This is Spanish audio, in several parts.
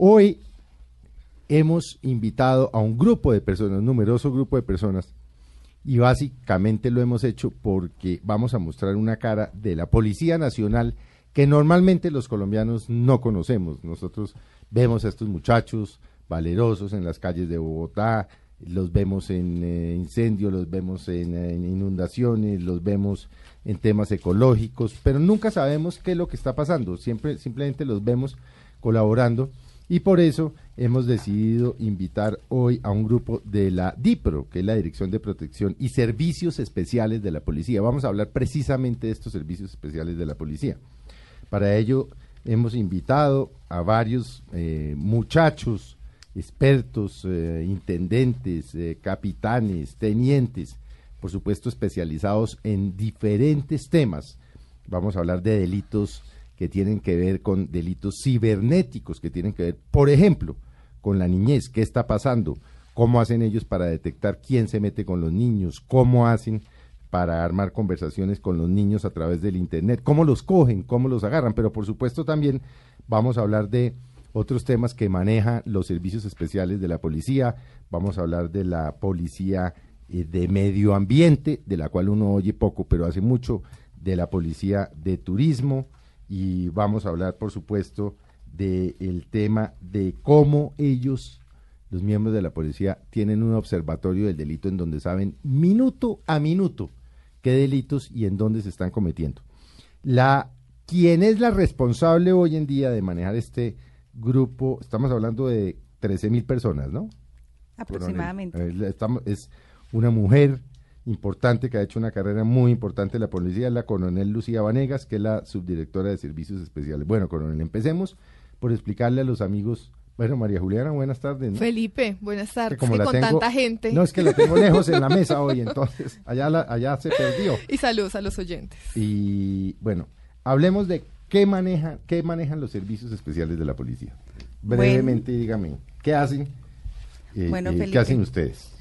Hoy hemos invitado a un grupo de personas, un numeroso grupo de personas, y básicamente lo hemos hecho porque vamos a mostrar una cara de la Policía Nacional que normalmente los colombianos no conocemos. Nosotros vemos a estos muchachos valerosos en las calles de Bogotá, los vemos en eh, incendios, los vemos en, en, inundaciones, los vemos en temas ecológicos, pero nunca sabemos qué es lo que está pasando, siempre simplemente los vemos colaborando y por eso hemos decidido invitar hoy a un grupo de la DIPRO, que es la Dirección de Protección y Servicios Especiales de la Policía. Vamos a hablar precisamente de estos servicios especiales de la policía. Para ello hemos invitado a varios eh, muchachos, expertos, eh, intendentes, eh, capitanes, tenientes, por supuesto especializados en diferentes temas. Vamos a hablar de delitos que tienen que ver con delitos cibernéticos, que tienen que ver, por ejemplo, con la niñez, qué está pasando, cómo hacen ellos para detectar quién se mete con los niños, cómo hacen para armar conversaciones con los niños a través del Internet, cómo los cogen, cómo los agarran, pero por supuesto también vamos a hablar de otros temas que manejan los servicios especiales de la policía, vamos a hablar de la policía eh, de medio ambiente, de la cual uno oye poco, pero hace mucho, de la policía de turismo, y vamos a hablar, por supuesto, del tema de cómo ellos, los miembros de la policía, tienen un observatorio del delito en donde saben minuto a minuto qué delitos y en dónde se están cometiendo. La, ¿Quién es la responsable hoy en día de manejar este grupo? Estamos hablando de 13 mil personas, ¿no? Aproximadamente. Eh, es una mujer importante que ha hecho una carrera muy importante en la policía, la coronel Lucía Vanegas, que es la subdirectora de servicios especiales. Bueno, coronel, empecemos por explicarle a los amigos. Bueno, María Juliana, buenas tardes. Felipe, buenas tardes. como con tanta gente. No, es que la tengo lejos en la mesa hoy, entonces allá, la, allá se perdió. Y saludos a los oyentes. Y bueno, hablemos de qué, maneja, qué manejan los servicios especiales de la policía. Brevemente, dígame, ¿qué hacen? Eh, bueno, eh, ¿Qué hacen ustedes?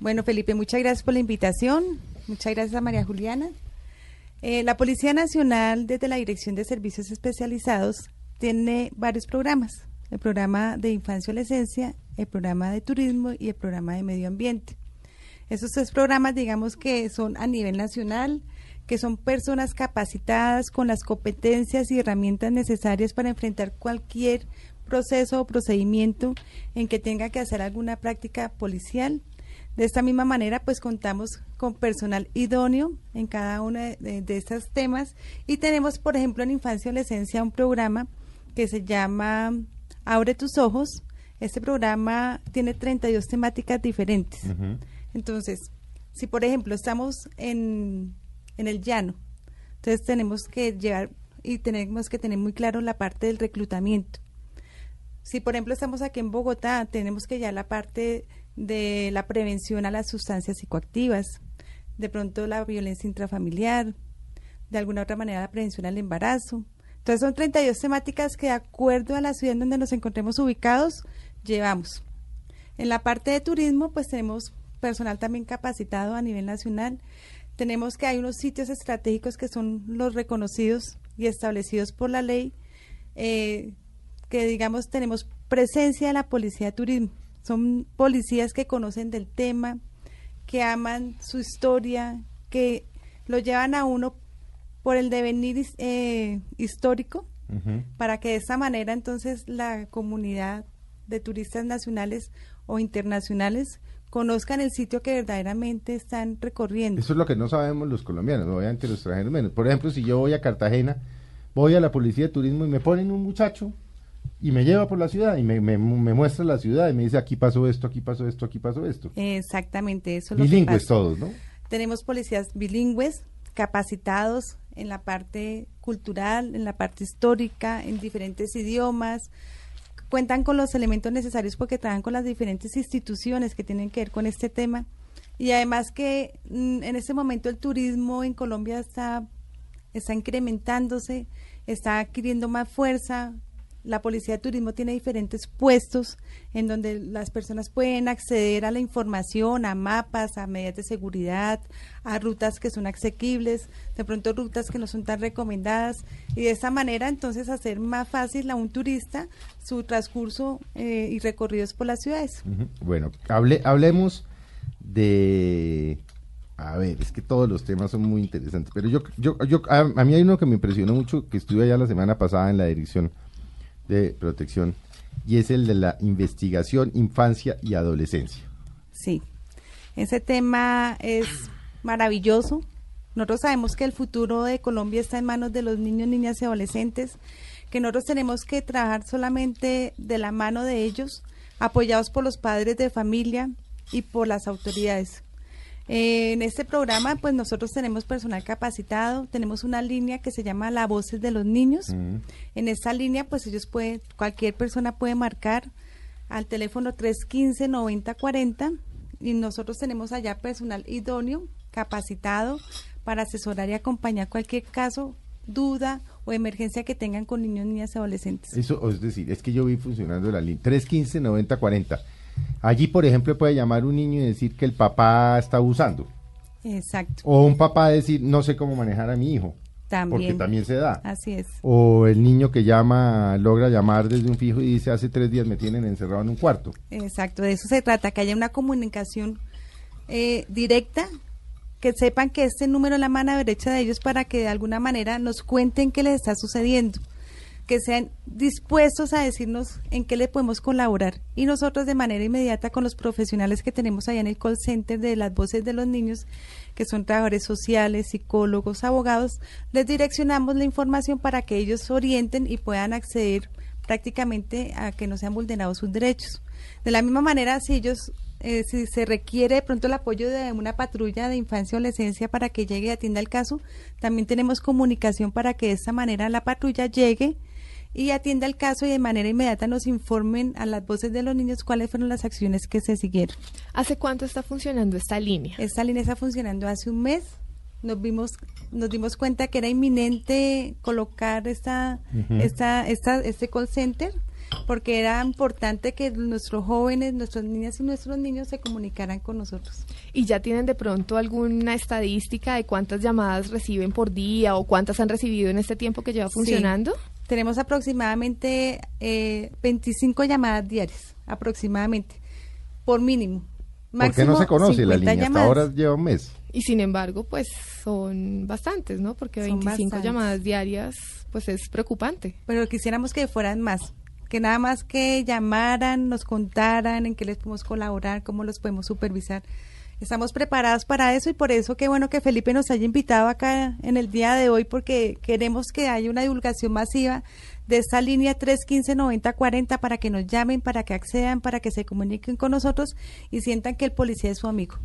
Bueno, Felipe, muchas gracias por la invitación. Muchas gracias a María Juliana. Eh, la Policía Nacional, desde la Dirección de Servicios Especializados, tiene varios programas. El programa de infancia y adolescencia, el programa de turismo y el programa de medio ambiente. Esos tres programas, digamos que son a nivel nacional, que son personas capacitadas con las competencias y herramientas necesarias para enfrentar cualquier proceso o procedimiento en que tenga que hacer alguna práctica policial de esta misma manera, pues contamos con personal idóneo en cada uno de, estos temas y tenemos, por ejemplo, en Infancia y Adolescencia un programa que se llama Abre tus ojos. Este programa tiene 32 temáticas diferentes. Entonces, si por ejemplo estamos en, en el llano, entonces tenemos que llevar y tenemos que tener muy claro la parte del reclutamiento. Si por ejemplo estamos aquí en Bogotá, tenemos que ya la parte de la prevención a las sustancias psicoactivas, de pronto la violencia intrafamiliar, de alguna otra manera la prevención al embarazo. Entonces son 32 temáticas que de acuerdo a la ciudad en donde nos encontremos ubicados, llevamos. En la parte de turismo, pues tenemos personal también capacitado a nivel nacional. Tenemos que hay unos sitios estratégicos que son los reconocidos y establecidos por la ley, eh, que digamos tenemos presencia de la policía de turismo. Son policías que conocen del tema, que aman su historia, que lo llevan a uno por el devenir eh, histórico, para que de esa manera entonces la comunidad de turistas nacionales o internacionales conozcan el sitio que verdaderamente están recorriendo. Eso es lo que no sabemos los colombianos, obviamente los extranjeros menos. Por ejemplo, si yo voy a Cartagena, voy a la policía de turismo y me ponen un muchacho y me lleva por la ciudad y me, me, muestra la ciudad y me dice aquí pasó esto, aquí pasó esto, aquí pasó esto. Exactamente, eso es Bilingües todos, ¿no? Tenemos policías bilingües capacitados en la parte cultural, en la parte histórica, en diferentes idiomas, cuentan con los elementos necesarios porque trabajan con las diferentes instituciones que tienen que ver con este tema. Y además que mm, en este momento el turismo en Colombia está, está incrementándose, está adquiriendo más fuerza, la Policía de Turismo tiene diferentes puestos en donde las personas pueden acceder a la información, a mapas, a medidas de seguridad, a rutas que son asequibles, de pronto rutas que no son tan recomendadas. Y de esa manera entonces hacer más fácil a un turista su transcurso eh, y recorridos por las ciudades. Bueno, hable, hablemos de a ver, es que todos los temas son muy interesantes, pero yo, yo, yo a, a, mí hay uno que me impresionó mucho, que estuve allá la semana pasada en la dirección de protección y es el de la investigación infancia y adolescencia. Sí, ese tema es maravilloso. Nosotros sabemos que el futuro de Colombia está en manos de los niños, niñas y adolescentes, que nosotros tenemos que trabajar solamente de la mano de ellos, apoyados por los padres de familia y por las autoridades en este programa, pues nosotros tenemos personal capacitado, tenemos una línea que se llama La Voces de los Niños. En esta línea, pues ellos pueden, cualquier persona puede marcar al teléfono 315-9040 y nosotros tenemos allá personal idóneo, capacitado para asesorar y acompañar cualquier caso, duda o emergencia que tengan con niños, niñas y adolescentes. Eso, es decir, es que yo vi funcionando la línea 315-9040 Allí, por ejemplo, puede llamar un niño y decir que el papá está abusando. Exacto. O un papá decir, no sé cómo manejar a mi hijo. También. Porque también se da. Así es. O el niño que llama, logra llamar desde un fijo y dice, hace tres días me tienen encerrado en un cuarto. Exacto, de eso se trata, que haya una comunicación eh, directa, que sepan que este número es la mano derecha de ellos para que de alguna manera nos cuenten qué les está sucediendo que sean dispuestos a decirnos en qué le podemos colaborar y nosotros de manera inmediata con los profesionales que tenemos allá en el call center de las voces de los niños, que son trabajadores sociales, psicólogos, abogados, les direccionamos la información para que ellos orienten y puedan acceder prácticamente a que no sean vulnerados sus derechos. De la misma manera, si ellos eh, si se requiere de pronto el apoyo de una patrulla de infancia o adolescencia para que llegue y atienda el caso, también tenemos comunicación para que de esta manera la patrulla llegue y atienda el caso y de manera inmediata nos informen a las voces de los niños cuáles fueron las acciones que se siguieron. ¿Hace cuánto está funcionando esta línea? Esta línea está funcionando hace un mes. Nos vimos, nos dimos cuenta que era inminente colocar esta, esta, esta, este call center porque era importante que nuestros jóvenes, nuestras niñas y nuestros niños se comunicaran con nosotros. ¿Y ya tienen de pronto alguna estadística de cuántas llamadas reciben por día o cuántas han recibido en este tiempo que lleva funcionando? Tenemos aproximadamente eh, 25 llamadas diarias, aproximadamente, por mínimo. ¿Por qué no se conoce la línea? Hasta ahora lleva un mes. Y sin embargo, pues son bastantes, ¿no? Porque 25 llamadas diarias, pues es preocupante. Pero quisiéramos que fueran más, que nada más que llamaran, nos contaran en qué les podemos colaborar, cómo los podemos supervisar. Estamos preparados para eso y por eso qué bueno que Felipe nos haya invitado acá en el día de hoy porque queremos que haya una divulgación masiva de esta línea 315-9040 para que nos llamen, para que accedan, para que se comuniquen con nosotros y sientan que el policía es su amigo.